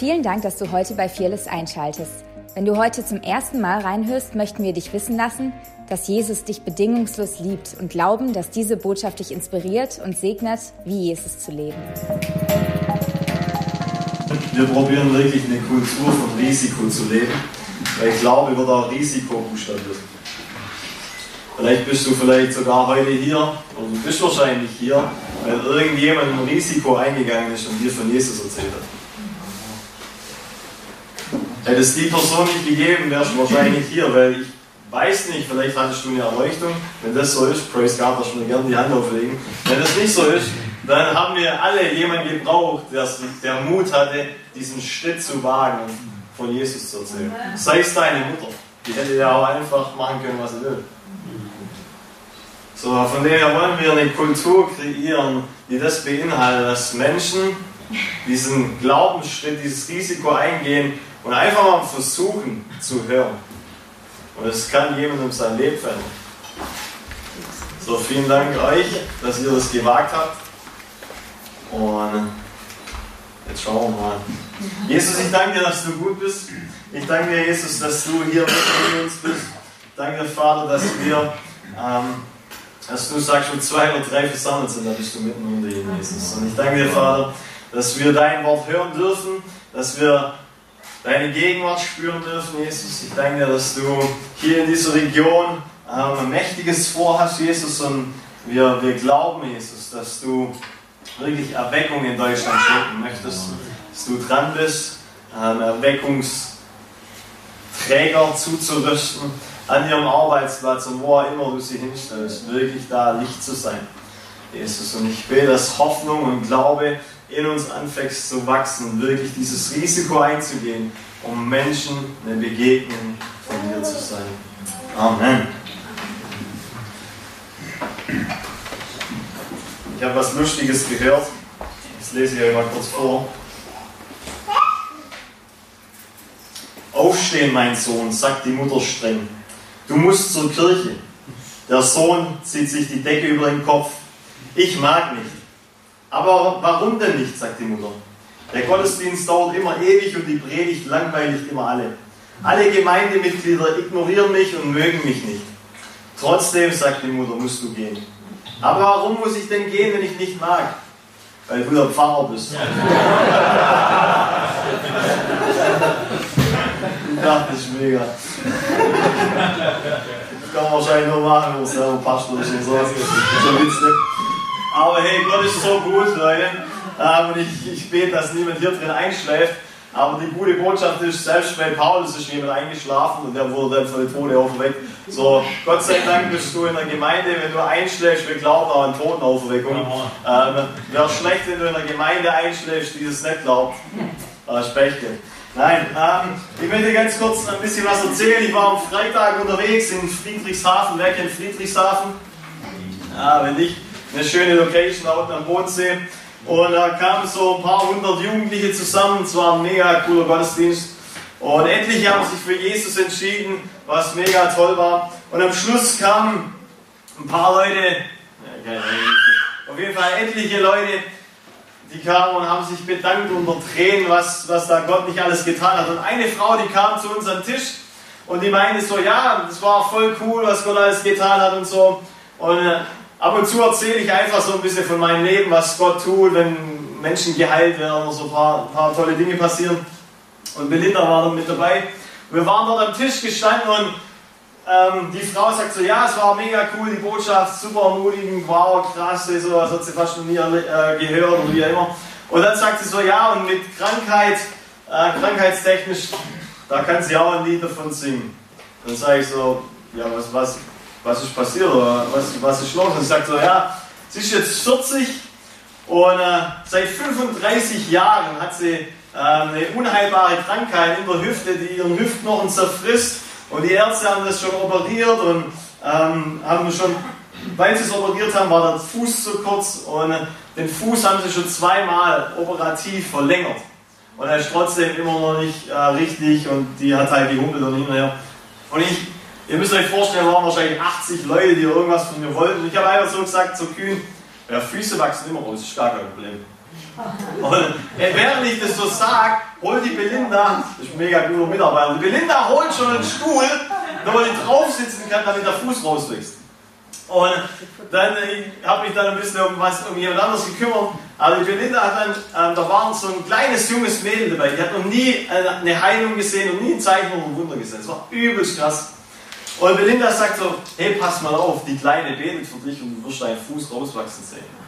Vielen Dank, dass du heute bei Fearless einschaltest. Wenn du heute zum ersten Mal reinhörst, möchten wir dich wissen lassen, dass Jesus dich bedingungslos liebt und glauben, dass diese Botschaft dich inspiriert und segnet, wie Jesus zu leben. Wir probieren wirklich eine Kultur von Risiko zu leben, weil ich glaube, wird auch Risiko buchstabiert. Vielleicht bist du vielleicht sogar heute hier oder bist wahrscheinlich hier, weil irgendjemand ein Risiko eingegangen ist und dir von Jesus erzählt hat. Hätte es die Person nicht gegeben, wärst du wahrscheinlich hier, weil ich weiß nicht, vielleicht hattest du eine Erleuchtung. Wenn das so ist, Praise God, du mir gerne die Hand auflegen. Wenn das nicht so ist, dann haben wir alle jemanden gebraucht, der, der Mut hatte, diesen Schritt zu wagen und von Jesus zu erzählen. Sei es deine Mutter. Die hätte ja auch einfach machen können, was sie will. So, von daher wollen wir eine Kultur kreieren, die das beinhaltet, dass Menschen diesen Glaubensschritt, dieses Risiko eingehen und einfach mal versuchen zu hören. Und es kann jemandem sein Leben verändern. So, vielen Dank euch, dass ihr das gewagt habt. Und jetzt schauen wir mal. Jesus, ich danke dir, dass du gut bist. Ich danke dir, Jesus, dass du hier mit uns bist. Danke Vater, dass wir, ähm, dass du sagst, wo zwei oder drei versammelt sind, da bist du mitten unter ihnen, Jesus. Und ich danke dir, Vater, dass wir dein Wort hören dürfen, dass wir deine Gegenwart spüren dürfen, Jesus. Ich danke dir, dass du hier in dieser Region ähm, ein mächtiges Vorhast, Jesus, und wir, wir glauben, Jesus, dass du wirklich Erweckung in Deutschland schenken möchtest, dass du dran bist, ähm, Erweckungsträger zuzurüsten an ihrem Arbeitsplatz und wo auch immer du sie hinstellst, wirklich da Licht zu sein. Jesus, und ich bete, dass Hoffnung und Glaube in uns anfängt zu wachsen, wirklich dieses Risiko einzugehen, um Menschen eine Begegnung von dir zu sein. Amen. Ich habe was Lustiges gehört. Das lese ich euch mal kurz vor. Aufstehen, mein Sohn, sagt die Mutter streng. Du musst zur Kirche. Der Sohn zieht sich die Decke über den Kopf. Ich mag nicht. Aber warum denn nicht, sagt die Mutter. Der Gottesdienst dauert immer ewig und die Predigt langweiligt immer alle. Alle Gemeindemitglieder ignorieren mich und mögen mich nicht. Trotzdem, sagt die Mutter, musst du gehen. Aber warum muss ich denn gehen, wenn ich nicht mag? Weil du der Pfarrer bist. Ich dachte, das ist mega. Das kann man wahrscheinlich nur machen, wenn man selber Pastor ist und so. So witzig. Aber hey, Gott ist so gut, Leute. Ähm, und ich, ich bete, dass niemand hier drin einschläft. Aber die gute Botschaft ist, selbst bei Paulus ist jemand eingeschlafen und der wurde dann von den Toten auferweckt. So, Gott sei Dank bist du in der Gemeinde, wenn du einschläfst, wir glauben auch an Totenauferweckung. Ähm, Wäre schlecht, wenn du in der Gemeinde einschläfst, die das nicht glaubt. Äh, Spechte. Nein, ähm, ich möchte ganz kurz ein bisschen was erzählen. Ich war am Freitag unterwegs in Friedrichshafen. Wer kennt Friedrichshafen? Ja, wenn nicht eine schöne Location da unten am Bodensee. Und da kamen so ein paar hundert Jugendliche zusammen. Es war ein mega cooler Gottesdienst. Und etliche haben sich für Jesus entschieden, was mega toll war. Und am Schluss kamen ein paar Leute, auf jeden Fall etliche Leute, die kamen und haben sich bedankt unter Tränen, was, was da Gott nicht alles getan hat. Und eine Frau, die kam zu uns am Tisch und die meinte so, ja, das war voll cool, was Gott alles getan hat und so. Und äh, Ab und zu erzähle ich einfach so ein bisschen von meinem Leben, was Gott tut, wenn Menschen geheilt werden oder so ein paar, ein paar tolle Dinge passieren. Und Belinda war dann mit dabei. Wir waren dort am Tisch gestanden und ähm, die Frau sagt so, ja, es war mega cool, die Botschaft, super ermutigend, wow, krass, so, das hat sie fast noch nie äh, gehört oder wie auch immer. Und dann sagt sie so, ja, und mit Krankheit, äh, krankheitstechnisch, da kann sie auch ein Lied davon singen. Dann sage ich so, ja, was, was, was ist passiert oder was, was ist los? Und sagt so, ja, sie ist jetzt 40 und äh, seit 35 Jahren hat sie äh, eine unheilbare Krankheit in der Hüfte, die ihren Hüftknochen zerfrisst. Und die Ärzte haben das schon operiert und ähm, haben schon, weil sie es operiert haben, war der Fuß zu kurz und äh, den Fuß haben sie schon zweimal operativ verlängert. Und er ist trotzdem immer noch nicht äh, richtig und die hat halt gehumpelt und hin und her. Und ich Ihr müsst euch vorstellen, da waren wahrscheinlich 80 Leute, die irgendwas von mir wollten. Und ich habe einfach so gesagt, so kühn, ja, Füße wachsen immer raus, ist gar kein Problem. Und während ich das so sage, holt die Belinda, das ist ein mega guter Mitarbeiter, die Belinda holt schon einen Stuhl, damit ich drauf sitzen kann, damit der Fuß rauswächst. Und dann habe ich dann ein bisschen um was um jemand anderes gekümmert. Aber die Belinda hat dann, ähm, da war so ein kleines junges Mädel dabei, die hat noch nie eine Heilung gesehen und nie ein Zeichen oder ein Wunder gesehen. Das war übelst krass. Und Belinda sagt so, hey, pass mal auf, die Kleine betet für dich und du wirst deinen Fuß rauswachsen sehen.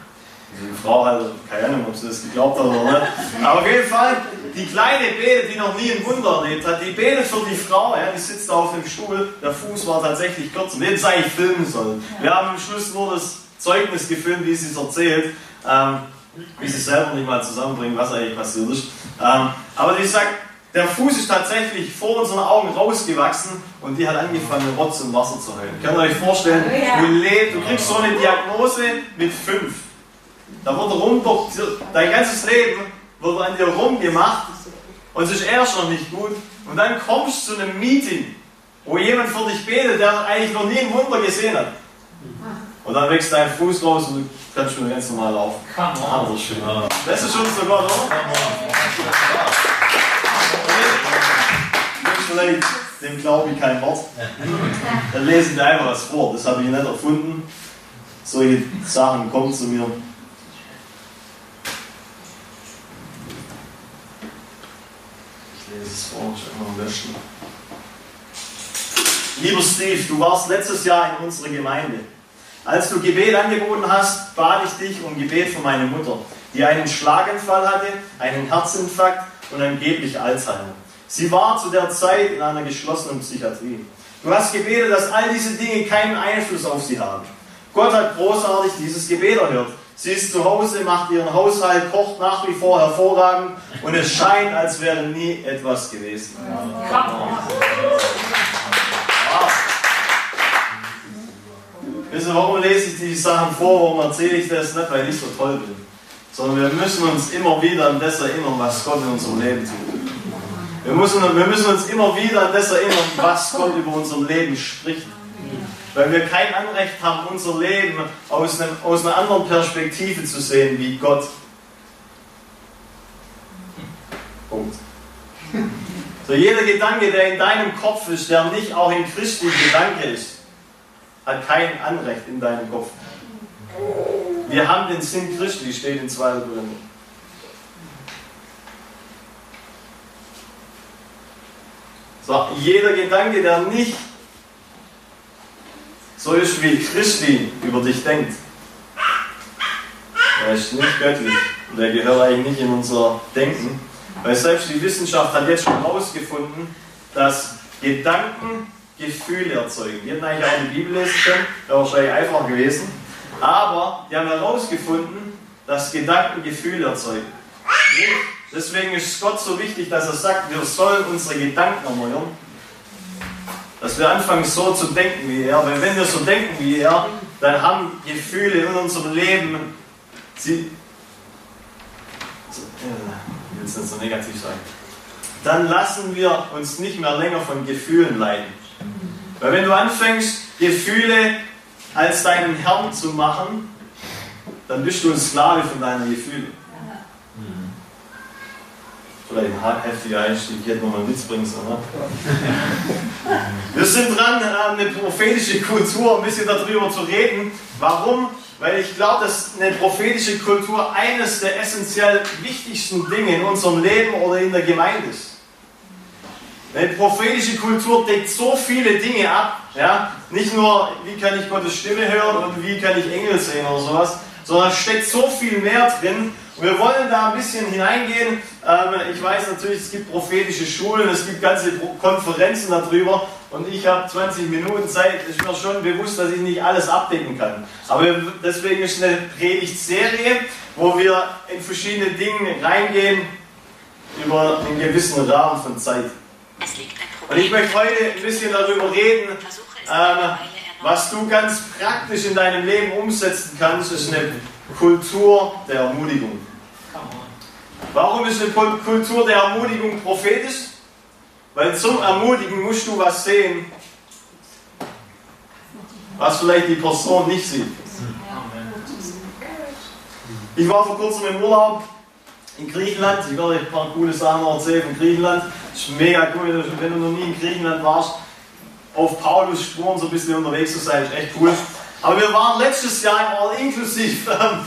Die Frau hat, keine Ahnung, ob sie das geglaubt hat oder nicht. Aber auf jeden Fall, die Kleine betet, die noch nie ein Wunder erlebt hat, die betet für die Frau, ja, die sitzt da auf dem Stuhl, der Fuß war tatsächlich kürzer. Den sei ich filmen sollen. Wir haben am Schluss nur das Zeugnis gefilmt, wie sie es erzählt, ähm, wie sie es selber nicht mal zusammenbringen, was eigentlich passiert ist. Ähm, aber die sagt, der Fuß ist tatsächlich vor unseren Augen rausgewachsen und die hat angefangen, Rotz im Wasser zu heulen. Könnt ihr euch vorstellen, du, lebst, du kriegst so eine Diagnose mit fünf. Da wird rum, dein ganzes Leben wird an dir rumgemacht und es ist erst noch nicht gut. Und dann kommst du zu einem Meeting, wo jemand für dich betet, der eigentlich noch nie ein Wunder gesehen hat. Und dann wächst dein Fuß raus und du kannst schon ganz normal laufen. Das ist schön. Das ist schon so Gott, oder? Dem glaube ich kein Wort. Dann lesen wir einfach was vor. Das habe ich nicht erfunden. Solche Sachen kommen zu mir. dieses Wort immer löschen. Lieber Steve, du warst letztes Jahr in unserer Gemeinde. Als du Gebet angeboten hast, bat ich dich um Gebet für meine Mutter, die einen Schlaganfall hatte, einen Herzinfarkt und angeblich Alzheimer. Sie war zu der Zeit in einer geschlossenen Psychiatrie. Du hast gebetet, dass all diese Dinge keinen Einfluss auf sie haben. Gott hat großartig dieses Gebet erhört. Sie ist zu Hause, macht ihren Haushalt, kocht nach wie vor hervorragend und es scheint, als wäre nie etwas gewesen. Ja. Wisst ihr, warum lese ich diese Sachen vor? Warum erzähle ich das? Nicht, weil ich so toll bin, sondern wir müssen uns immer wieder an das erinnern, was Gott in unserem Leben tut. Wir müssen, wir müssen uns immer wieder an das erinnern, was Gott über unser Leben spricht. Weil wir kein Anrecht haben, unser Leben aus, einem, aus einer anderen Perspektive zu sehen wie Gott. Punkt. So jeder Gedanke, der in deinem Kopf ist, der nicht auch in Christi Gedanke ist, hat kein Anrecht in deinem Kopf. Wir haben den Sinn Christi, steht in 2. Korinther. So, jeder Gedanke, der nicht so ist, wie Christi über dich denkt. Er ist nicht göttlich. Der gehört eigentlich nicht in unser Denken. Weil selbst die Wissenschaft hat jetzt schon herausgefunden, dass Gedanken Gefühle erzeugen. Die hätten eigentlich auch die Bibel lesen können, wäre wahrscheinlich einfach gewesen. Aber die haben herausgefunden, dass Gedanken Gefühle erzeugen. Deswegen ist Gott so wichtig, dass er sagt, wir sollen unsere Gedanken erneuern dass wir anfangen so zu denken wie er. Weil wenn wir so denken wie er, dann haben Gefühle in unserem Leben, sie, ich will es nicht so negativ sagen, dann lassen wir uns nicht mehr länger von Gefühlen leiden. Weil wenn du anfängst, Gefühle als deinen Herrn zu machen, dann bist du ein Sklave von deinen Gefühlen. Vielleicht ein heftiger Einstieg, ich hätte nochmal einen Witz bringen sollen. Wir sind dran, ähm, eine prophetische Kultur ein bisschen darüber zu reden. Warum? Weil ich glaube, dass eine prophetische Kultur eines der essentiell wichtigsten Dinge in unserem Leben oder in der Gemeinde ist. Eine prophetische Kultur deckt so viele Dinge ab. Ja? Nicht nur, wie kann ich Gottes Stimme hören und wie kann ich Engel sehen oder sowas, sondern steckt so viel mehr drin. Und wir wollen da ein bisschen hineingehen. Ähm, ich weiß natürlich, es gibt prophetische Schulen, es gibt ganze Konferenzen darüber. Und ich habe 20 Minuten Zeit. Ist mir schon bewusst, dass ich nicht alles abdecken kann. Aber deswegen ist eine Predigtserie, wo wir in verschiedene Dinge reingehen über einen gewissen Rahmen von Zeit. Und ich möchte heute ein bisschen darüber reden, ähm, was du ganz praktisch in deinem Leben umsetzen kannst, ist eine Kultur der Ermutigung. Warum ist eine Kultur der Ermutigung prophetisch? Weil zum Ermutigen musst du was sehen, was vielleicht die Person nicht sieht. Ich war vor kurzem im Urlaub in Griechenland. Ich werde euch ein paar coole Sachen erzählen von Griechenland. Das ist mega cool, wenn du noch nie in Griechenland warst, auf Paulus Spuren so ein bisschen unterwegs zu sein, ist echt cool. Aber wir waren letztes Jahr im All-Inclusive ähm,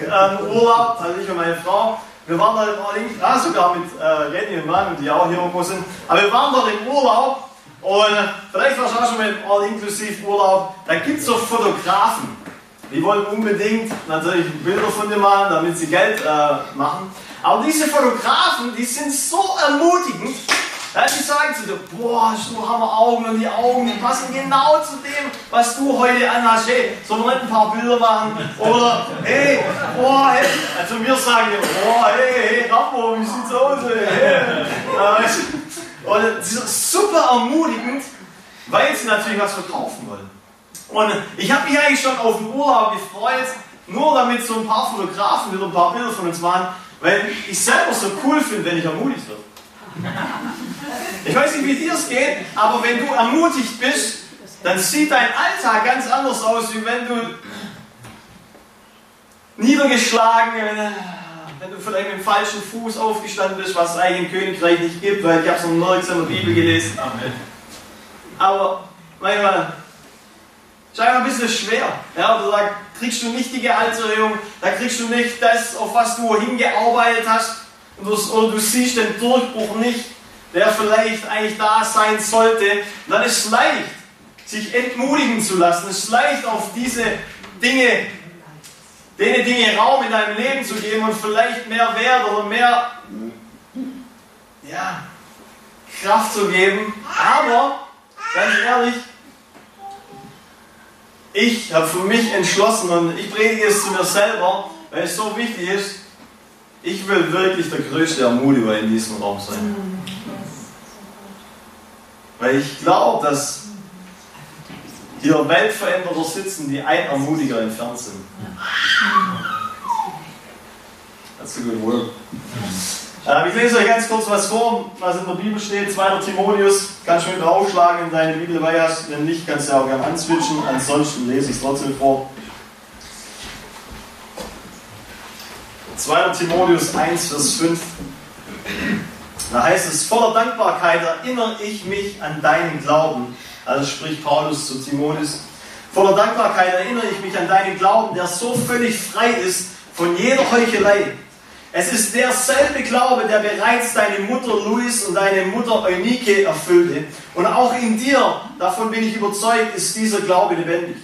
ähm, Urlaub, also ich und meine Frau. Wir waren da im All-Inclusive, ah, sogar mit äh, Renny und Mann, die auch hier irgendwo sind. Aber wir waren dort im Urlaub und äh, vielleicht warst du auch schon mal im All-Inclusive Urlaub. Da gibt es so Fotografen. Die wollen unbedingt natürlich Bilder von dir machen, damit sie Geld äh, machen. Aber diese Fotografen, die sind so ermutigend, ja, die sagen zu dir, boah, hast du Hammer Augen und die Augen, die passen genau zu dem, was du heute anhast. Hey, sollen wir nicht ein paar Bilder machen? Oder, hey, boah, hey. Also mir sagen die, boah, hey, hey, Rambo, wie sieht's aus? Hey. Und sie sind super ermutigend, weil sie natürlich was verkaufen wollen. Und ich habe mich eigentlich schon auf den Urlaub gefreut, nur damit so ein paar Fotografen wieder ein paar Bilder von uns machen, weil ich selber so cool finde, wenn ich ermutigt werde. Ich weiß nicht, wie dir es geht, aber wenn du ermutigt bist, dann sieht dein Alltag ganz anders aus, wie wenn du niedergeschlagen, wenn du vielleicht mit dem falschen Fuß aufgestanden bist, was es eigentlich im Königreich nicht gibt, weil ich habe es noch nirgends in der Bibel gelesen. Aber manchmal ist einfach ein bisschen schwer. Ja, oder da kriegst du nicht die Gehaltserhöhung, da kriegst du nicht das, auf was du hingearbeitet hast, oder du siehst den Durchbruch nicht der vielleicht eigentlich da sein sollte, dann ist es leicht, sich entmutigen zu lassen. Es ist leicht, auf diese Dinge, denen Dinge Raum in deinem Leben zu geben und vielleicht mehr Wert oder mehr ja, Kraft zu geben. Aber, ganz ehrlich, ich habe für mich entschlossen und ich predige es zu mir selber, weil es so wichtig ist, ich will wirklich der größte Ermutiger in diesem Raum sein. Weil ich glaube, dass hier Weltveränderer sitzen, die ein Ermutiger entfernt sind. That's a good word. Äh, ich lese euch ganz kurz was vor, was in der Bibel steht. 2. Timotheus, kannst du mit aufschlagen in deine Bibel dabei hast. Wenn nicht, kannst du auch gerne answitchen. Ansonsten lese ich es trotzdem vor. 2. Timotheus 1, Vers 5. Da heißt es, voller Dankbarkeit erinnere ich mich an deinen Glauben. Also spricht Paulus zu Timotheus. Voller Dankbarkeit erinnere ich mich an deinen Glauben, der so völlig frei ist von jeder Heuchelei. Es ist derselbe Glaube, der bereits deine Mutter Louis und deine Mutter Eunike erfüllte. Und auch in dir, davon bin ich überzeugt, ist dieser Glaube lebendig.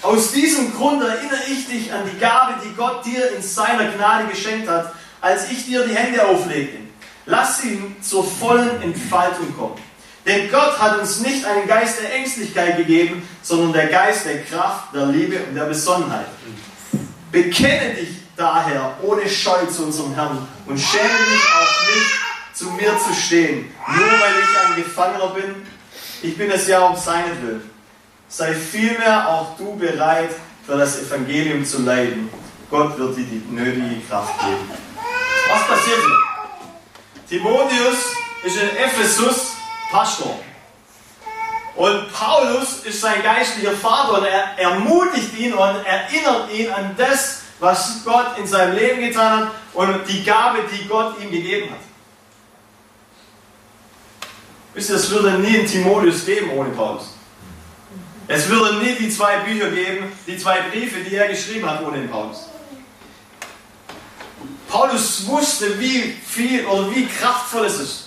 Aus diesem Grund erinnere ich dich an die Gabe, die Gott dir in seiner Gnade geschenkt hat, als ich dir die Hände auflegte. Lass ihn zur vollen Entfaltung kommen. Denn Gott hat uns nicht einen Geist der Ängstlichkeit gegeben, sondern der Geist der Kraft, der Liebe und der Besonnenheit. Bekenne dich daher ohne Scheu zu unserem Herrn und schäme dich auch nicht, zu mir zu stehen, nur weil ich ein Gefangener bin. Ich bin es ja um seinetwillen. Sei vielmehr auch du bereit, für das Evangelium zu leiden. Gott wird dir die nötige Kraft geben. Was passiert hier? Timotheus ist in Ephesus Pastor. Und Paulus ist sein geistlicher Vater und er ermutigt ihn und erinnert ihn an das, was Gott in seinem Leben getan hat und die Gabe, die Gott ihm gegeben hat. Wisst ihr, es würde nie einen Timotheus geben ohne Paulus. Es würde nie die zwei Bücher geben, die zwei Briefe, die er geschrieben hat ohne Paulus. Paulus wusste, wie viel oder wie kraftvoll es ist,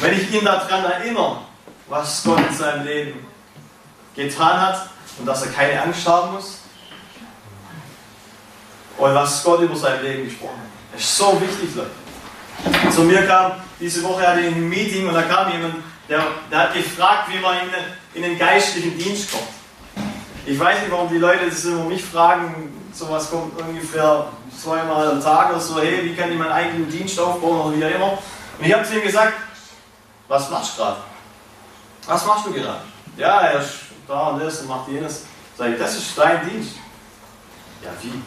wenn ich ihn daran erinnere, was Gott in seinem Leben getan hat und dass er keine Angst haben muss. Und was Gott über sein Leben gesprochen hat. Das ist so wichtig, Leute. Zu mir kam diese Woche hatte ich ein Meeting und da kam jemand, der, der hat gefragt, wie man in, in den geistlichen Dienst kommt. Ich weiß nicht, warum die Leute das immer mich fragen. Sowas kommt ungefähr zweimal am Tag oder so, hey, wie kann ich meinen eigenen Dienst aufbauen oder wie auch immer. Und ich habe zu ihm gesagt, was machst du gerade? Was machst du gerade? Ja, er ist da und das und macht jenes. Sag ich, das ist dein Dienst. Ja, wie?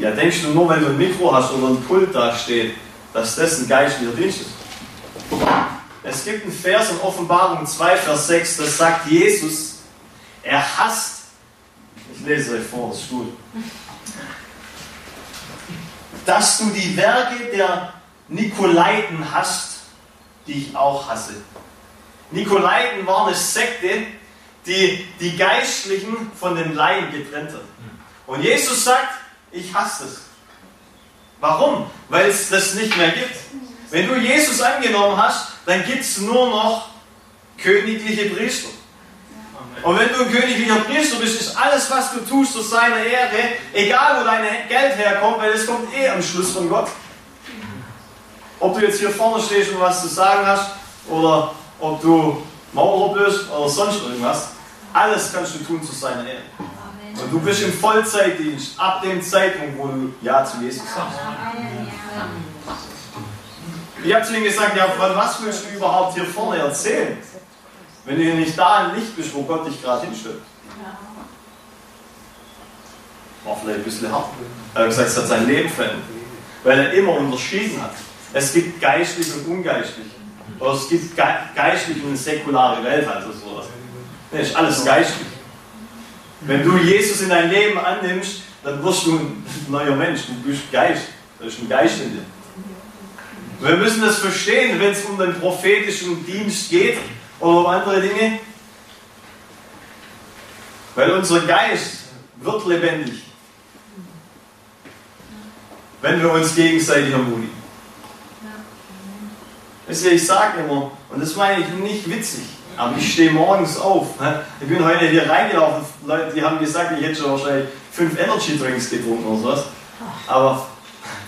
Ja, denkst du nur, weil du ein Mikro hast oder ein Pult da steht, dass das ein geistlicher Dienst ist? Es gibt einen Vers in Offenbarung 2, Vers 6, das sagt Jesus, er hasst, ich lese euch vor, ist gut. dass du die Werke der Nikolaiten hast, die ich auch hasse. Nikolaiten war eine Sekte, die die Geistlichen von den Laien getrennt hat. Und Jesus sagt, ich hasse es. Warum? Weil es das nicht mehr gibt. Wenn du Jesus angenommen hast, dann gibt es nur noch königliche Priester. Und wenn du ein königlicher Priester bist, ist alles, was du tust, zu seiner Ehre, egal wo dein Geld herkommt, weil es kommt eh am Schluss von Gott. Ob du jetzt hier vorne stehst und was zu sagen hast, oder ob du Maurer bist oder sonst irgendwas, alles kannst du tun zu seiner Ehre. Und du bist im Vollzeitdienst ab dem Zeitpunkt, wo du Ja zu Jesus sagst. Ich habe zu ihm gesagt, ja, von was willst du überhaupt hier vorne erzählen? Wenn du nicht da im Licht bist, wo Gott dich gerade hinstellt. War vielleicht ein bisschen hart. Er hat gesagt, es hat sein Leben verändert. Weil er immer unterschieden hat. Es gibt geistlich und ungeistlich. Oder es gibt geistlich und eine säkulare Welt, also sowas. Nee, ist alles geistlich. Wenn du Jesus in dein Leben annimmst, dann wirst du ein neuer Mensch. Du bist Geist. Da ist ein Geist in dir. Wir müssen das verstehen, wenn es um den prophetischen Dienst geht oder um andere Dinge. Weil unser Geist wird lebendig, wenn wir uns gegenseitig ermutigen. Wisst ihr, ich sage immer, und das meine ich nicht witzig, aber ich stehe morgens auf. Ich bin heute hier reingelaufen, Leute, die haben gesagt, ich hätte schon wahrscheinlich fünf Energy Drinks getrunken oder sowas. Aber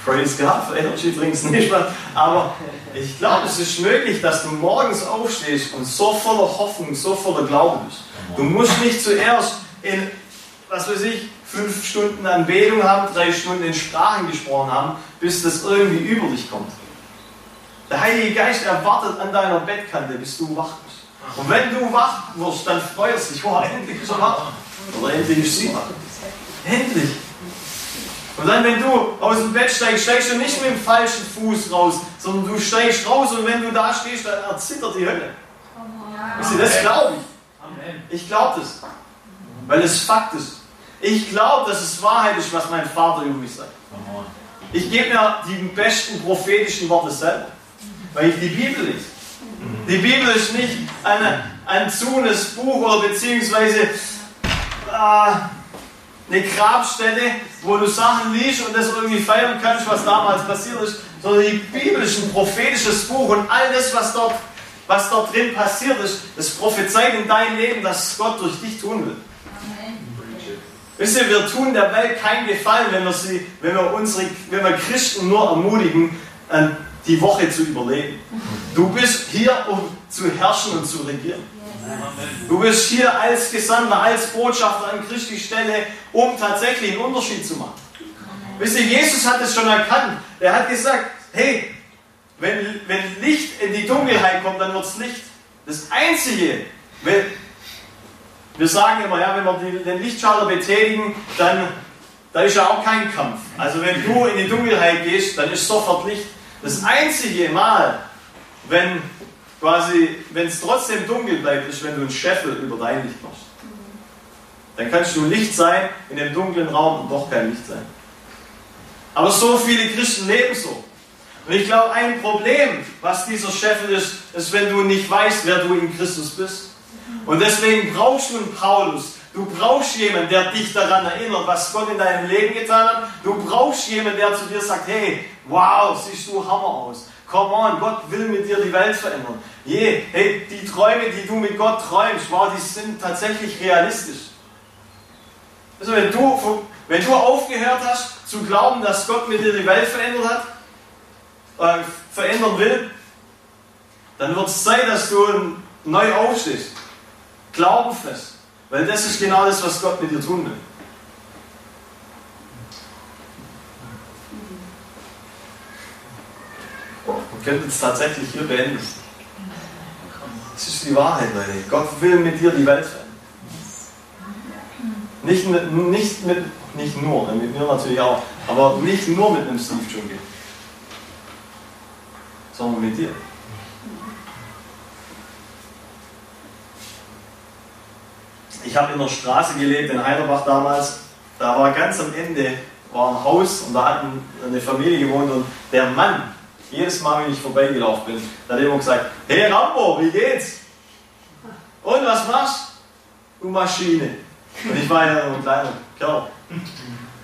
Praise God für Energy Drinks nicht mal. Aber ich glaube, es ist möglich, dass du morgens aufstehst und so voller Hoffnung, so voller Glauben bist. Du musst nicht zuerst in, was weiß ich, fünf Stunden Anbetung haben, drei Stunden in Sprachen gesprochen haben, bis das irgendwie über dich kommt. Der Heilige Geist erwartet an deiner Bettkante, bis du wach bist. Und wenn du wach wirst, dann freust du dich, oh, endlich ist er wach. Oder endlich ist sie wach. Endlich. Und dann, wenn du aus dem Bett steigst, steigst du nicht mit dem falschen Fuß raus, sondern du steigst raus und wenn du da stehst, dann erzittert die Hölle. Wisst ihr, das glaube ich. Ich glaube das. Weil es Fakt ist. Ich glaube, dass es Wahrheit ist, was mein Vater über mich sagt. Ich gebe mir die besten prophetischen Worte selber, weil ich die Bibel lese. Die Bibel ist nicht eine, ein zunes Buch oder beziehungsweise äh, eine Grabstelle, wo du Sachen liest und das irgendwie feiern kannst, was damals passiert ist, sondern die Bibel ist ein prophetisches Buch und all das, was dort, was dort drin passiert ist, das prophezeit in deinem Leben, dass Gott durch dich tun will. Wisst ihr, wir tun der Welt keinen Gefallen, wenn wir, sie, wenn wir, unsere, wenn wir Christen nur ermutigen, die Woche zu überleben. Du bist hier, um zu herrschen und zu regieren. Du bist hier als Gesandter, als Botschafter an Christi Stelle, um tatsächlich einen Unterschied zu machen. Wisst ihr, Jesus hat es schon erkannt. Er hat gesagt, hey, wenn, wenn Licht in die Dunkelheit kommt, dann wird es Licht. Das Einzige, wenn, wir sagen immer, ja, wenn wir den Lichtschalter betätigen, dann da ist ja auch kein Kampf. Also wenn du in die Dunkelheit gehst, dann ist sofort Licht. Das einzige Mal, wenn quasi, wenn es trotzdem dunkel bleibt, ist, wenn du einen Scheffel über dein Licht machst. Dann kannst du Licht sein in dem dunklen Raum und doch kein Licht sein. Aber so viele Christen leben so. Und ich glaube, ein Problem, was dieser Scheffel ist, ist, wenn du nicht weißt, wer du in Christus bist. Und deswegen brauchst du einen Paulus. Du brauchst jemanden, der dich daran erinnert, was Gott in deinem Leben getan hat. Du brauchst jemanden, der zu dir sagt, hey, wow, siehst du Hammer aus. Come on, Gott will mit dir die Welt verändern. Je, hey, die Träume, die du mit Gott träumst, wow, die sind tatsächlich realistisch. Also wenn du, wenn du aufgehört hast zu glauben, dass Gott mit dir die Welt verändert hat, äh, verändern will, dann wird es Zeit, dass du neu aufstehst. Glauben fest. Weil das ist genau das, was Gott mit dir tun will. Wir können es tatsächlich hier beenden. Das ist die Wahrheit, Leute. Gott will mit dir die Welt verändern. Nicht, nicht, mit, nicht nur, mit mir natürlich auch, aber nicht nur mit einem Steve Junge, sondern mit dir. Ich habe in der Straße gelebt, in Heiderbach damals. Da war ganz am Ende war ein Haus und da hat eine Familie gewohnt und der Mann, jedes Mal, wenn ich vorbeigelaufen bin, hat immer gesagt, hey Rambo, wie geht's? Und was machst du? Maschine. Und ich war ja ein kleiner Kerl.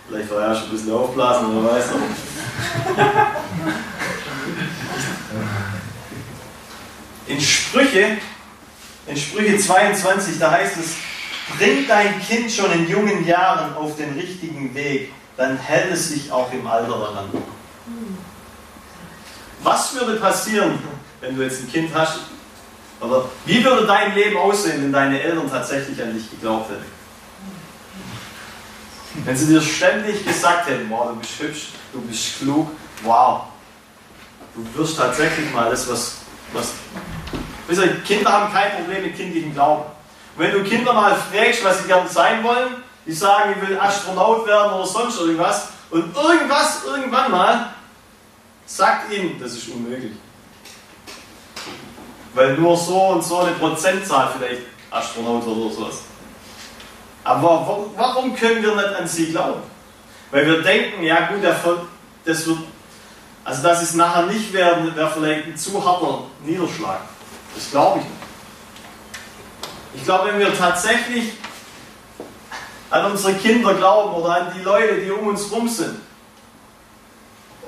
Vielleicht war er schon ein bisschen aufblasen, oder weiß er. In Sprüche, in Sprüche 22, da heißt es, bring dein Kind schon in jungen Jahren auf den richtigen Weg, dann hält es sich auch im Alter daran. Was würde passieren, wenn du jetzt ein Kind hast? Oder wie würde dein Leben aussehen, wenn deine Eltern tatsächlich an dich geglaubt hätten? Wenn sie dir ständig gesagt hätten, wow, du bist hübsch, du bist klug, wow, du wirst tatsächlich mal das, was, was Kinder haben kein Problem mit kindlichem Glauben. Wenn du Kinder mal fragst, was sie gerne sein wollen, die sagen, ich will Astronaut werden oder sonst irgendwas, und irgendwas irgendwann mal sagt ihnen, das ist unmöglich. Weil nur so und so eine Prozentzahl vielleicht Astronaut oder sowas. Aber warum können wir nicht an sie glauben? Weil wir denken, ja gut, das wird, also dass es nachher nicht werden, wäre vielleicht ein zu harter Niederschlag. Das glaube ich nicht. Ich glaube, wenn wir tatsächlich an unsere Kinder glauben oder an die Leute, die um uns rum sind,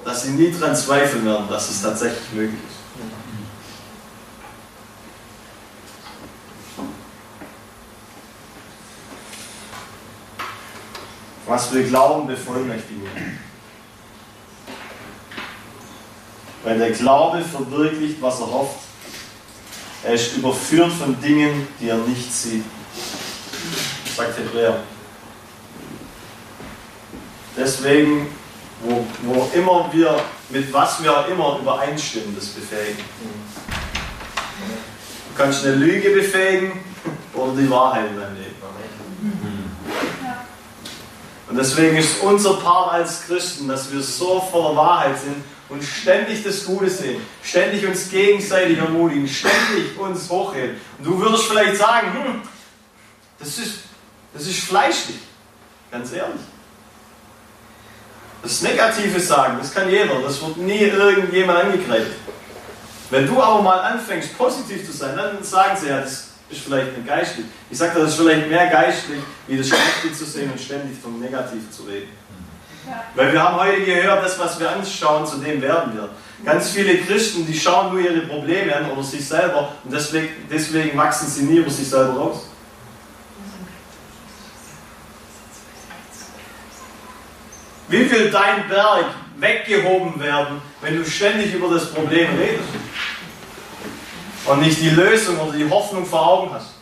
dass sie nie daran zweifeln werden, dass es tatsächlich möglich ist. Was wir glauben, bevollmächtigen wir. Weil der Glaube verwirklicht, was er hofft. Er ist überführt von Dingen, die er nicht sieht. Sagt Hebräer. Deswegen, wo, wo immer wir, mit was wir immer übereinstimmen, das befähigen. Du kannst eine Lüge befähigen oder die Wahrheit in deinem Leben. Und deswegen ist unser Part als Christen, dass wir so voller Wahrheit sind und ständig das Gute sehen, ständig uns gegenseitig ermutigen, ständig uns hochheben. Und du würdest vielleicht sagen, hm, das ist, das ist fleischlich, ganz ehrlich. Das Negative sagen, das kann jeder, das wird nie irgendjemand angekreidet. Wenn du aber mal anfängst, positiv zu sein, dann sagen sie ja, das ist vielleicht nicht geistlich. Ich sage, das ist vielleicht mehr geistlich, wie das Schlechte zu sehen und ständig vom Negativen zu reden. Weil wir haben heute gehört, das, was wir anschauen, zu dem werden wir. Ganz viele Christen, die schauen nur ihre Probleme an oder sich selber und deswegen, deswegen wachsen sie nie über sich selber raus. Wie will dein Berg weggehoben werden, wenn du ständig über das Problem redest? und nicht die Lösung oder die Hoffnung vor Augen hast.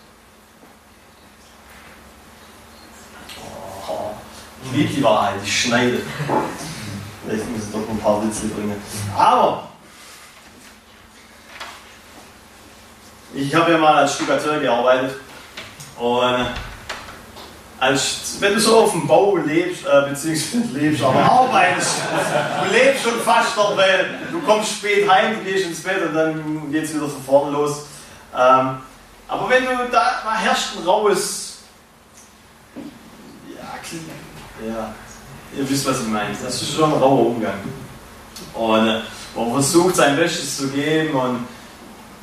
Liebe die Wahrheit, ich schneide. Vielleicht muss ich doch ein paar Witze bringen. Aber ich habe ja mal als Stuckateur gearbeitet und als, wenn du so auf dem Bau lebst, äh, beziehungsweise lebst, aber arbeitest, du lebst schon fast dort, weil du kommst spät heim, du gehst ins Bett und dann geht es wieder von vorne los. Ähm, aber wenn du da, da herrscht ein raues, ja, ja, ihr wisst, was ich meine, das ist schon ein rauer Umgang. Und äh, man versucht sein Bestes zu geben und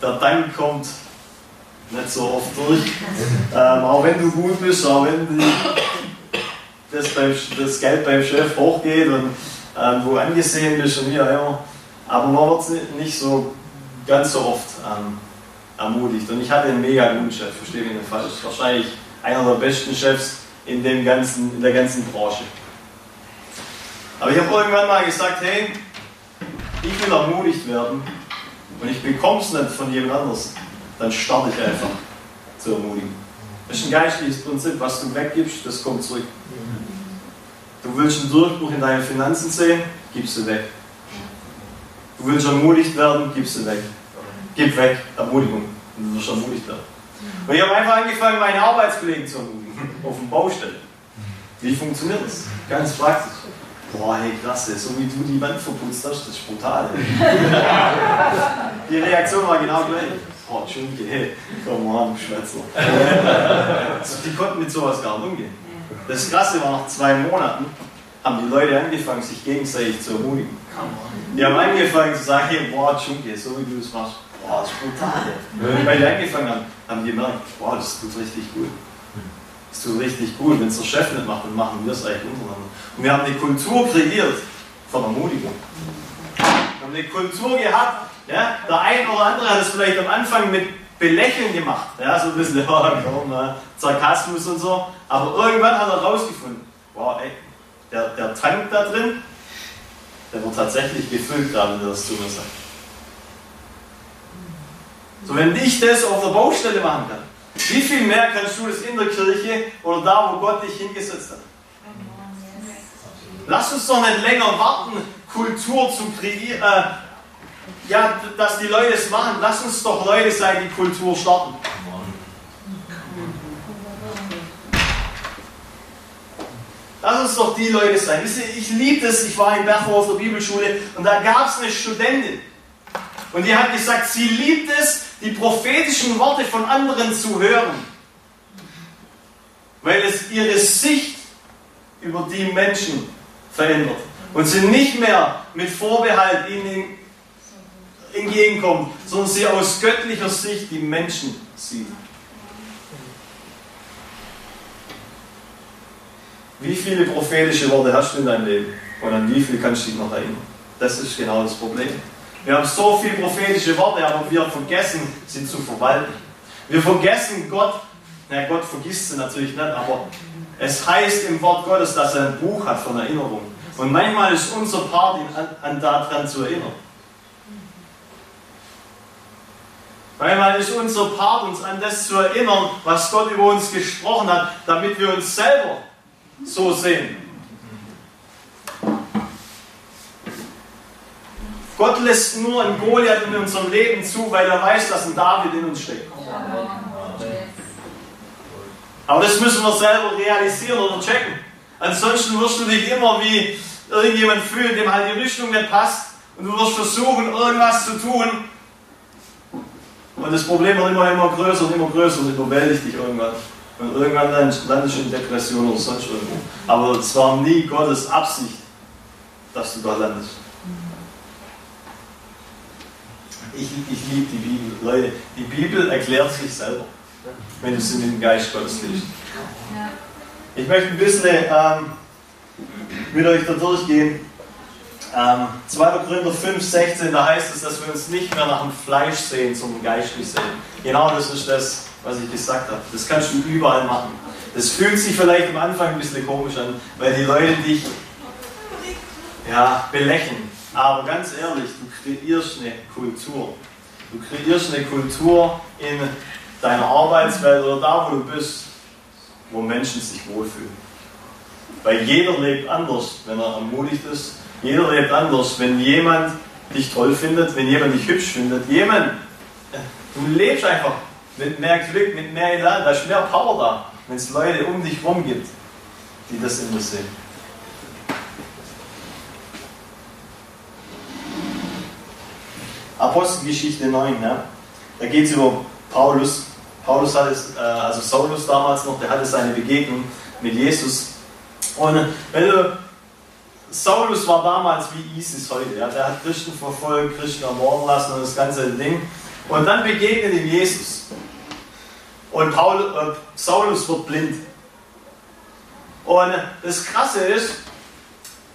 der Dank kommt nicht so oft durch. Ähm, auch wenn du gut bist, auch wenn die, das, beim, das Geld beim Chef hochgeht und ähm, du angesehen bist und wie auch immer. Aber man wird nicht so ganz so oft ähm, ermutigt. Und ich hatte einen mega guten Chef, verstehe mich nicht falsch. Wahrscheinlich einer der besten Chefs in, dem ganzen, in der ganzen Branche. Aber ich habe irgendwann mal gesagt, hey, ich will ermutigt werden und ich bekomme es nicht von jemand anders dann starte ich einfach zu ermutigen. Das ist ein geistliches Prinzip, was du weggibst, das kommt zurück. Du willst einen Durchbruch in deinen Finanzen sehen, gibst du weg. Du willst ermutigt werden, gibst du weg. Gib weg, Ermutigung, und du wirst ermutigt werden. Und ich habe einfach angefangen, meine Arbeitskollegen zu ermutigen, auf dem Baustelle. Wie funktioniert das? Ganz praktisch. Boah, hey, klasse, so wie du die Wand verputzt hast, das ist brutal. die Reaktion war genau gleich. Oh, Entschuldige, hey, komm on, Schwätzer. die konnten mit sowas gar nicht umgehen. Das Krasse war, nach zwei Monaten haben die Leute angefangen, sich gegenseitig zu ermutigen. Die haben angefangen zu sagen, hey, boah, Junge, so wie du das machst, boah, das ist brutal. Weil die angefangen haben, haben die gemerkt, boah, das tut richtig gut. Das tut richtig gut. Wenn es der Chef nicht macht, dann machen wir es eigentlich untereinander. Und wir haben eine Kultur kreiert von Ermutigung. Wir haben eine Kultur gehabt, ja, der ein oder andere hat es vielleicht am Anfang mit Belächeln gemacht, ja, so ein bisschen ja, komm, Sarkasmus und so, aber irgendwann hat er rausgefunden, wow, ey, der, der Tank da drin, der wird tatsächlich gefüllt, gerade wenn das zu mir sagt. So, wenn ich das auf der Baustelle machen kann, wie viel mehr kannst du das in der Kirche oder da, wo Gott dich hingesetzt hat? Lass uns doch nicht länger warten, Kultur zu kreieren, äh, ja, dass die Leute es machen. Lass uns doch Leute sein, die Kultur starten. Lass uns doch die Leute sein. Ich liebe es, ich war in Berchow auf der Bibelschule und da gab es eine Studentin. Und die hat gesagt, sie liebt es, die prophetischen Worte von anderen zu hören. Weil es ihre Sicht über die Menschen verändert. Und sie nicht mehr mit Vorbehalt ihnen entgegenkommt, sondern sie aus göttlicher Sicht die Menschen sieht. Wie viele prophetische Worte hast du in deinem Leben? Und an wie viele kannst du dich noch erinnern? Das ist genau das Problem. Wir haben so viele prophetische Worte, aber wir vergessen sie zu verwalten. Wir vergessen Gott, na Gott vergisst sie natürlich nicht, aber es heißt im Wort Gottes, dass er ein Buch hat von Erinnerung. Und manchmal ist unser Part, ihn an, an daran zu erinnern. Manchmal ist unser Part, uns an das zu erinnern, was Gott über uns gesprochen hat, damit wir uns selber so sehen. Gott lässt nur einen Goliath in unserem Leben zu, weil er weiß, dass ein David in uns steckt. Aber das müssen wir selber realisieren oder checken. Ansonsten wirst du dich immer wie irgendjemand fühlen, dem halt die Richtung nicht passt. Und du wirst versuchen, irgendwas zu tun. Und das Problem wird immer, immer größer und immer größer und überwältigt dich irgendwann. Und irgendwann landest du in Depression oder sonst irgendwo. Aber es war nie Gottes Absicht, dass du da landest. Ich, ich liebe die Bibel. Leute, die Bibel erklärt sich selber, wenn du sie mit dem Geist Gottes liest. Ich möchte ein bisschen ähm, mit euch da durchgehen. Ähm, 2. Korinther 5, 16, da heißt es, dass wir uns nicht mehr nach dem Fleisch sehen, sondern geistlich sehen. Genau das ist das, was ich gesagt habe. Das kannst du überall machen. Das fühlt sich vielleicht am Anfang ein bisschen komisch an, weil die Leute dich ja, belächeln. Aber ganz ehrlich, du kreierst eine Kultur. Du kreierst eine Kultur in deiner Arbeitswelt oder da, wo du bist, wo Menschen sich wohlfühlen. Weil jeder lebt anders, wenn er ermutigt ist. Jeder lebt anders, wenn jemand dich toll findet, wenn jemand dich hübsch findet. Jemand, du lebst einfach mit mehr Glück, mit mehr Elan, da ist mehr Power da, wenn es Leute um dich herum gibt, die das in dir sehen. Apostelgeschichte 9, ne? da geht es über Paulus. Paulus hat es, äh, also Saulus damals noch, der hatte seine Begegnung mit Jesus. Und wenn du, Saulus war damals wie ISIS heute, ja? der hat Christen verfolgt, Christen ermorden lassen und das ganze Ding. Und dann begegnet ihm Jesus. Und Paul, äh, Saulus wird blind. Und das Krasse ist,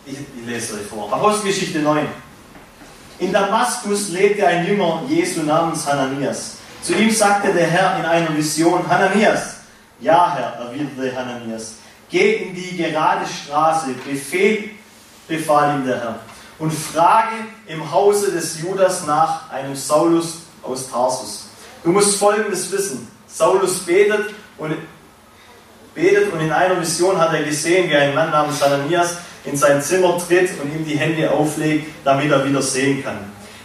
ich, ich lese euch vor, Apostelgeschichte 9. In Damaskus lebte ein Jünger Jesu namens Hananias. Zu ihm sagte der Herr in einer Vision, Hananias. Ja, Herr, erwiderte Hananias. Geh in die gerade Straße, Befehl, befahl ihm der Herr, und frage im Hause des Judas nach einem Saulus aus Tarsus. Du musst Folgendes wissen. Saulus betet und, betet und in einer Vision hat er gesehen, wie ein Mann namens Hananias in sein Zimmer tritt und ihm die Hände auflegt, damit er wieder sehen kann.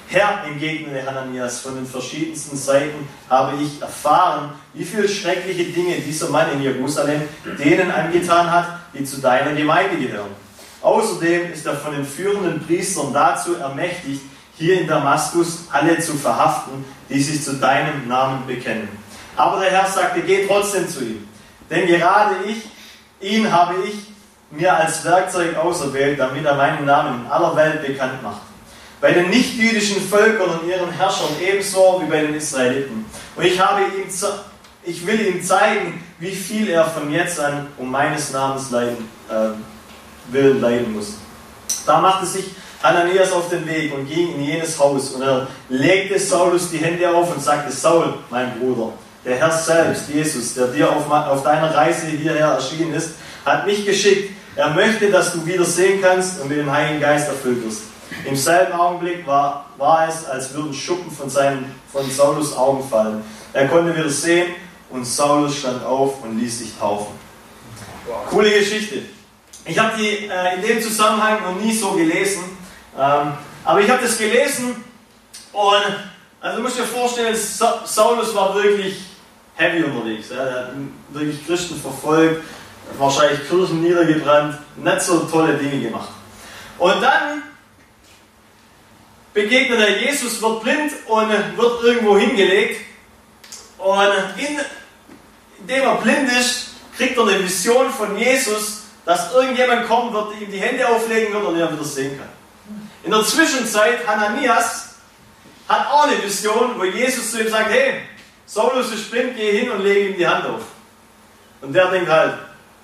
Herr, entgegnete Hananias, von den verschiedensten Seiten habe ich erfahren, wie viele schreckliche Dinge dieser Mann in Jerusalem denen angetan hat, die zu deiner Gemeinde gehören. Außerdem ist er von den führenden Priestern dazu ermächtigt, hier in Damaskus alle zu verhaften, die sich zu deinem Namen bekennen. Aber der Herr sagte, geh trotzdem zu ihm, denn gerade ich, ihn habe ich mir als Werkzeug auserwählt, damit er meinen Namen in aller Welt bekannt macht. Bei den nichtjüdischen Völkern und ihren Herrschern ebenso wie bei den Israeliten. Und ich, habe ihm, ich will ihm zeigen, wie viel er von jetzt an um meines Namens leiden, äh, willen leiden muss. Da machte sich Ananias auf den Weg und ging in jenes Haus und er legte Saulus die Hände auf und sagte, Saul, mein Bruder, der Herr selbst, Jesus, der dir auf, auf deiner Reise hierher erschienen ist, hat mich geschickt. Er möchte, dass du wieder sehen kannst und mit dem Heiligen Geist erfüllt wirst. Im selben Augenblick war, war es, als würden Schuppen von, seinen, von Saulus Augen fallen. Er konnte wieder sehen und Saulus stand auf und ließ sich taufen. Coole Geschichte. Ich habe die äh, in dem Zusammenhang noch nie so gelesen, ähm, aber ich habe das gelesen und also du musst dir vorstellen, Saulus war wirklich heavy unterwegs. Er hat wirklich Christen verfolgt, wahrscheinlich Kirchen niedergebrannt, nicht so tolle Dinge gemacht. Und dann begegnet er Jesus, wird blind und wird irgendwo hingelegt. Und in, indem er blind ist, kriegt er eine Vision von Jesus, dass irgendjemand kommen wird, ihm die Hände auflegen wird und er wieder sehen kann. In der Zwischenzeit, Hananias hat auch eine Vision, wo Jesus zu ihm sagt, hey, Saulus ist blind, geh hin und lege ihm die Hand auf. Und der denkt halt,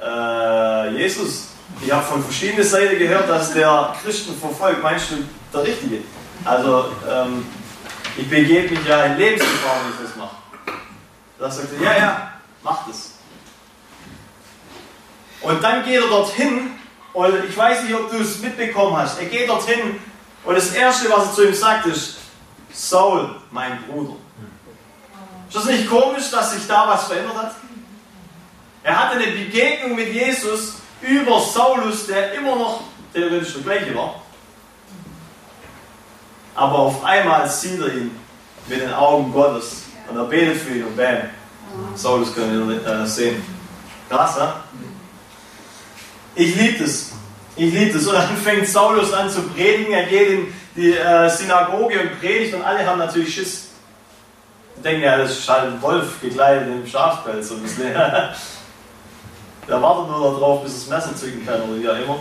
äh, Jesus, ich habe von verschiedenen Seiten gehört, dass der Christen verfolgt. Meinst du der Richtige? Also, ähm, ich begebe mich ja in Lebensgefahr, wenn ich das mache. Da sagt er, ja, ja, mach das. Und dann geht er dorthin und ich weiß nicht, ob du es mitbekommen hast. Er geht dorthin und das Erste, was er zu ihm sagt, ist, Saul, mein Bruder. Ist das nicht komisch, dass sich da was verändert hat? Er hatte eine Begegnung mit Jesus über Saulus, der immer noch theoretisch der gleiche war. Aber auf einmal sieht er ihn mit den Augen Gottes und er betet für ihn und bam, Saulus können ihn äh, sehen. Krass, ne? Ich liebe das. Ich liebe das. Und dann fängt Saulus an zu predigen. Er geht in die äh, Synagoge und predigt und alle haben natürlich Schiss. Die denken ja, das ist halt ein Wolf gekleidet im Schafspelz. So ein bisschen. Der wartet nur darauf, bis das Messer zücken kann oder wie auch immer.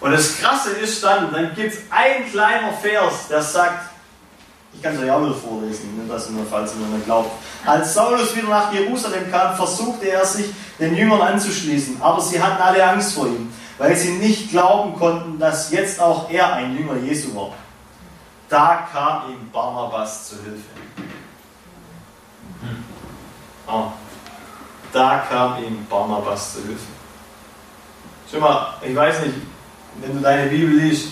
Und das Krasse ist dann, dann gibt es ein kleiner Vers, der sagt, ich kann es euch auch wieder vorlesen, nicht dass ihr falls ihr nicht glaubt. Als Saulus wieder nach Jerusalem kam, versuchte er sich den Jüngern anzuschließen, aber sie hatten alle Angst vor ihm, weil sie nicht glauben konnten, dass jetzt auch er ein Jünger Jesu war. Da kam ihm Barnabas zu Hilfe. Oh. Kam ihm Barnabas zu Hilfe. Schau mal, ich weiß nicht, wenn du deine Bibel liest,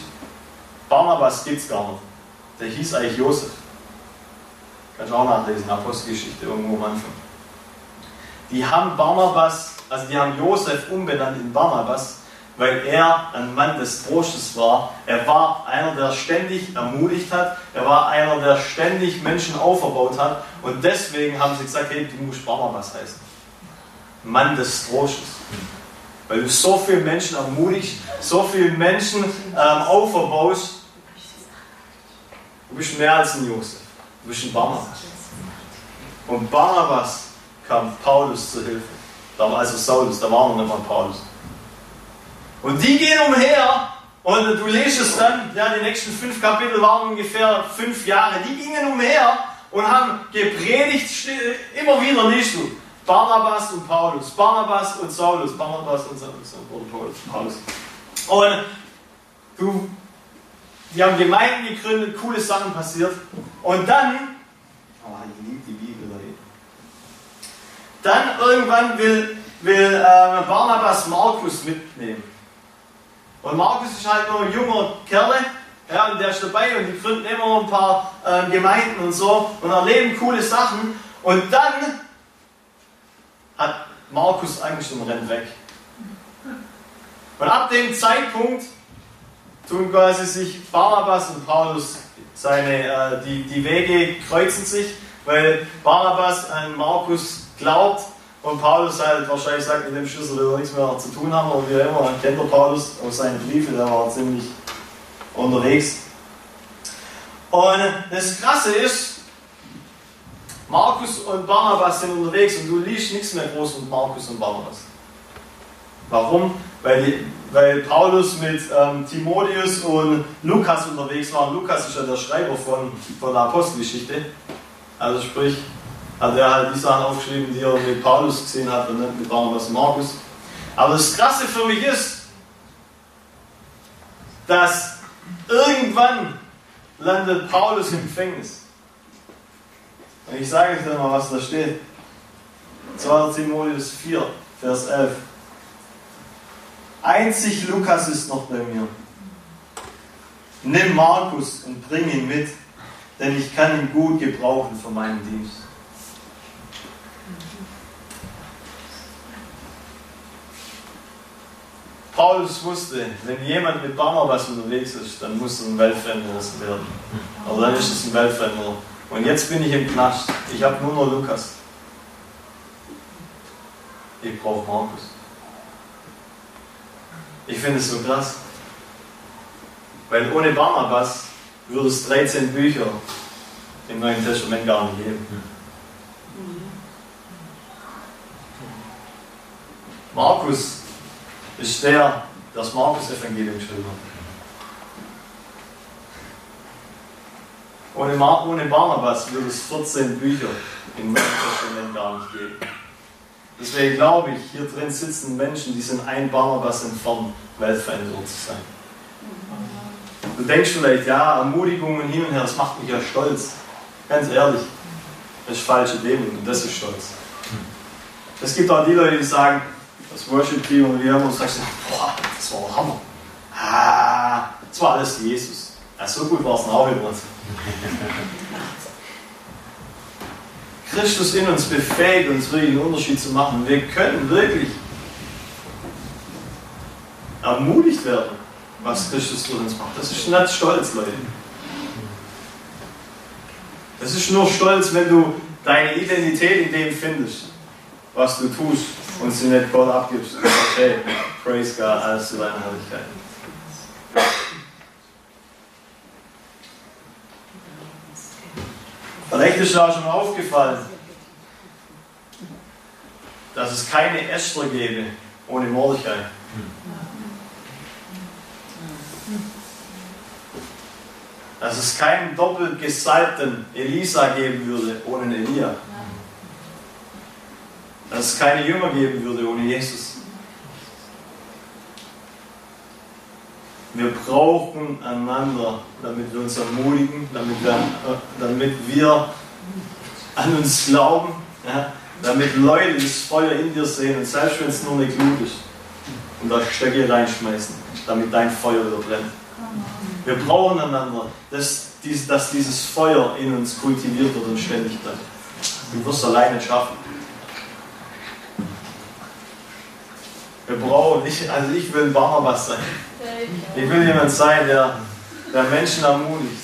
Barnabas gibt es gar nicht. Der hieß eigentlich Josef. Kannst du auch nachlesen, Apostelgeschichte irgendwo am Anfang. Die haben Barnabas, also die haben Josef umbenannt in Barnabas, weil er ein Mann des Trostes war. Er war einer, der ständig ermutigt hat. Er war einer, der ständig Menschen auferbaut hat. Und deswegen haben sie gesagt, hey, du musst Barnabas heißen. Mann des Trostes. Weil du so viele Menschen ermutigst, so viele Menschen ähm, auferbaust. Du bist mehr als ein Josef. Du bist ein Barnabas. Und Barnabas kam Paulus zur Hilfe. Also Saulus, da war noch nicht mal Paulus. Und die gehen umher und du liest es dann, ja, die nächsten fünf Kapitel waren ungefähr fünf Jahre. Die gingen umher und haben gepredigt, immer wieder liest du. Barnabas und Paulus, Barnabas und Saulus, Barnabas und Saulus, oder Paulus. Und du, die haben Gemeinden gegründet, coole Sachen passiert. Und dann, oh, ich liebe die Bibel, Dann irgendwann will, will äh, Barnabas Markus mitnehmen. Und Markus ist halt nur ein junger Kerl, ja, und der ist dabei und die gründen immer ein paar äh, Gemeinden und so und erleben coole Sachen. Und dann Markus Angst und rennt weg. Und ab dem Zeitpunkt tun quasi sich Barnabas und Paulus seine, äh, die, die Wege kreuzen sich, weil Barnabas an Markus glaubt und Paulus halt wahrscheinlich sagt, mit dem Schlüssel will er nichts mehr zu tun haben, oder wie immer, man kennt der Paulus aus seinen Briefen, der war ziemlich unterwegs. Und das Krasse ist, Markus und Barnabas sind unterwegs und du liest nichts mehr groß mit Markus und Barnabas. Warum? weil, die, weil Paulus mit ähm, Timotheus und Lukas unterwegs war. Lukas ist ja der Schreiber von, von der Apostelgeschichte. Also sprich, hat er halt die Sachen aufgeschrieben, die er mit Paulus gesehen hat und nicht mit Barnabas und Markus. Aber das Krasse für mich ist, dass irgendwann landet Paulus im Gefängnis. Ich sage euch dann mal, was da steht. 2. Timotheus 4, Vers 11. Einzig Lukas ist noch bei mir. Nimm Markus und bring ihn mit, denn ich kann ihn gut gebrauchen für meinen Dienst. Paulus wusste, wenn jemand mit Barnabas unterwegs ist, dann muss er ein Weltfremder werden. Aber dann ist es ein Weltfremder. Und jetzt bin ich im Knast. Ich habe nur noch Lukas. Ich brauche Markus. Ich finde es so krass. Weil ohne Barnabas würde es 13 Bücher im Neuen Testament gar nicht geben. Markus ist der, das Markus-Evangelium geschrieben hat. Ohne, Mar ohne Barnabas würde es 14 Bücher im Neuen Testament gar nicht geben. Deswegen glaube ich, hier drin sitzen Menschen, die sind ein Barnabas entfernt, Weltveränderer zu sein. Du denkst vielleicht, ja, Ermutigungen hin und her, das macht mich ja stolz. Ganz ehrlich, das ist falsche Demut und das ist Stolz. Es gibt auch die Leute, die sagen, das Worship-Team und wir haben uns gesagt, boah, das war Hammer. Ah, das war alles Jesus. Ja, so gut war es auch über uns. Christus in uns befähigt, uns wirklich einen Unterschied zu machen. Wir können wirklich ermutigt werden, was Christus durch uns macht. Das ist nicht Stolz, Leute. Das ist nur Stolz, wenn du deine Identität in dem findest, was du tust und sie nicht Gott abgibst. Okay, praise God, alles zu deiner Herrlichkeit. Vielleicht ist auch schon aufgefallen, dass es keine Esther gäbe ohne Mordechai. Dass es keinen doppelt gesalbten Elisa geben würde ohne Elia. Dass es keine Jünger geben würde ohne Jesus. Wir brauchen einander, damit wir uns ermutigen, damit wir, damit wir an uns glauben, ja, damit Leute das Feuer in dir sehen und selbst wenn es nur eine Glut ist und da Stöcke reinschmeißen, damit dein Feuer wieder brennt. Wir brauchen einander, dass, dass dieses Feuer in uns kultiviert wird und ständig bleibt. Du wirst alleine schaffen. Wir brauchen, ich, also ich will ein Barnabas sein. Ich will jemand sein, der, der Menschen ermutigt,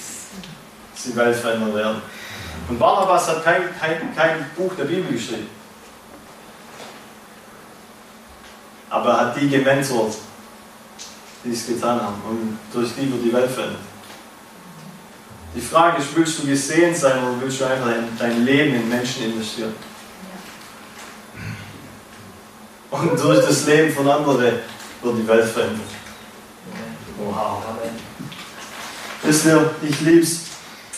dass die Welt verändert werden. Und Barnabas hat kein, kein, kein Buch der Bibel geschrieben. Aber er hat die gementort, die es getan haben. Und durch die wird die Welt verändert. Die Frage ist, willst du gesehen sein oder willst du einfach dein Leben in Menschen investieren? Und durch das Leben von anderen wird die Welt verändert. Wow. Wisst ihr, ich lieb's.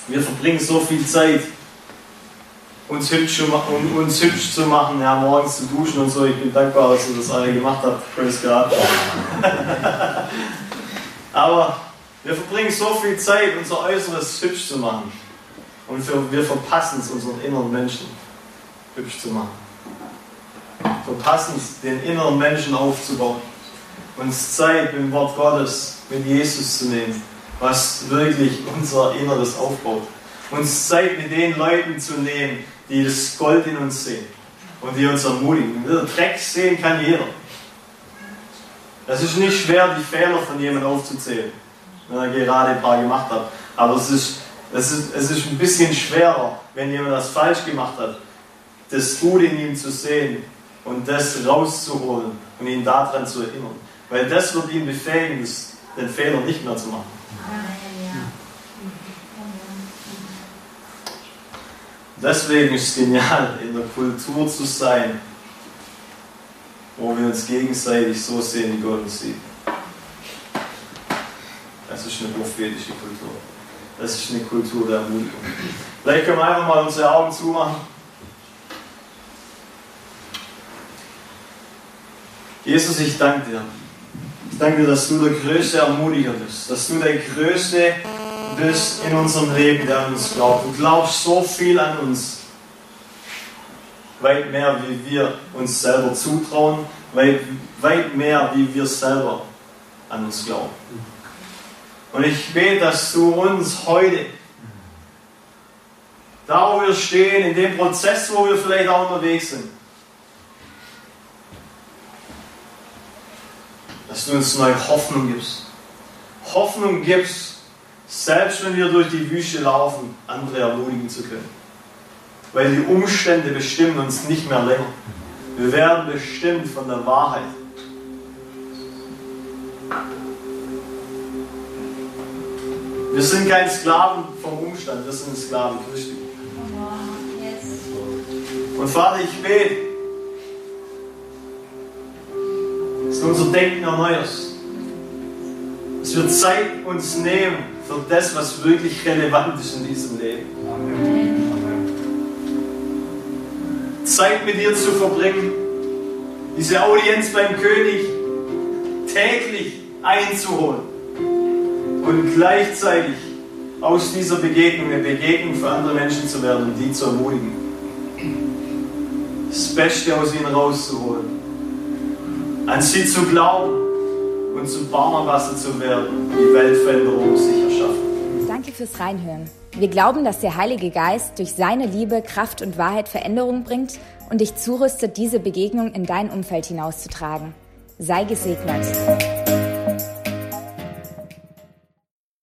Wir verbringen so viel Zeit, uns hübsch, zu machen, uns hübsch zu machen, ja, morgens zu duschen und so. Ich bin dankbar, dass ihr das alle gemacht habt. Praise God. Aber wir verbringen so viel Zeit, unser Äußeres hübsch zu machen. Und wir verpassen es, unseren inneren Menschen hübsch zu machen verpassen es, den inneren Menschen aufzubauen. Uns Zeit mit dem Wort Gottes, mit Jesus zu nehmen, was wirklich unser Inneres aufbaut. Uns Zeit mit den Leuten zu nehmen, die das Gold in uns sehen und die uns ermutigen. Dreck sehen kann jeder. Es ist nicht schwer, die Fehler von jemandem aufzuzählen, wenn er gerade ein paar gemacht hat. Aber es ist, es ist, es ist ein bisschen schwerer, wenn jemand das falsch gemacht hat, das Gute in ihm zu sehen und das rauszuholen und ihn daran zu erinnern. Weil das wird ihn befähigen, den Fehler nicht mehr zu machen. Deswegen ist es genial, in der Kultur zu sein, wo wir uns gegenseitig so sehen, wie Gott uns sieht. Das ist eine prophetische Kultur. Das ist eine Kultur der Ermutigung. Vielleicht können wir einfach mal unsere Augen zumachen. Jesus, ich danke dir. Ich danke dir, dass du der größte Ermutiger bist, dass du der größte bist in unserem Leben, der an uns glaubt. Du glaubst so viel an uns. Weit mehr, wie wir uns selber zutrauen, weit, weit mehr, wie wir selber an uns glauben. Und ich bete, dass du uns heute, da wo wir stehen, in dem Prozess, wo wir vielleicht auch unterwegs sind, dass du uns neue Hoffnung gibst. Hoffnung gibst, selbst wenn wir durch die Wüste laufen, andere ermutigen zu können. Weil die Umstände bestimmen uns nicht mehr länger. Wir werden bestimmt von der Wahrheit. Wir sind kein Sklaven vom Umstand, wir sind Sklaven Christi. Und Vater, ich bete, dass du unser Denken erneuerst. Dass wir Zeit uns nehmen für das, was wirklich relevant ist in diesem Leben. Zeit mit dir zu verbringen, diese Audienz beim König täglich einzuholen und gleichzeitig aus dieser Begegnung eine Begegnung für andere Menschen zu werden und die zu ermutigen. Das Beste aus ihnen rauszuholen. An sie zu glauben und zu Barnabasser zu werden, die Weltveränderung sicher schaffen. Danke fürs Reinhören. Wir glauben, dass der Heilige Geist durch seine Liebe, Kraft und Wahrheit Veränderung bringt und dich zurüstet, diese Begegnung in dein Umfeld hinauszutragen. Sei gesegnet.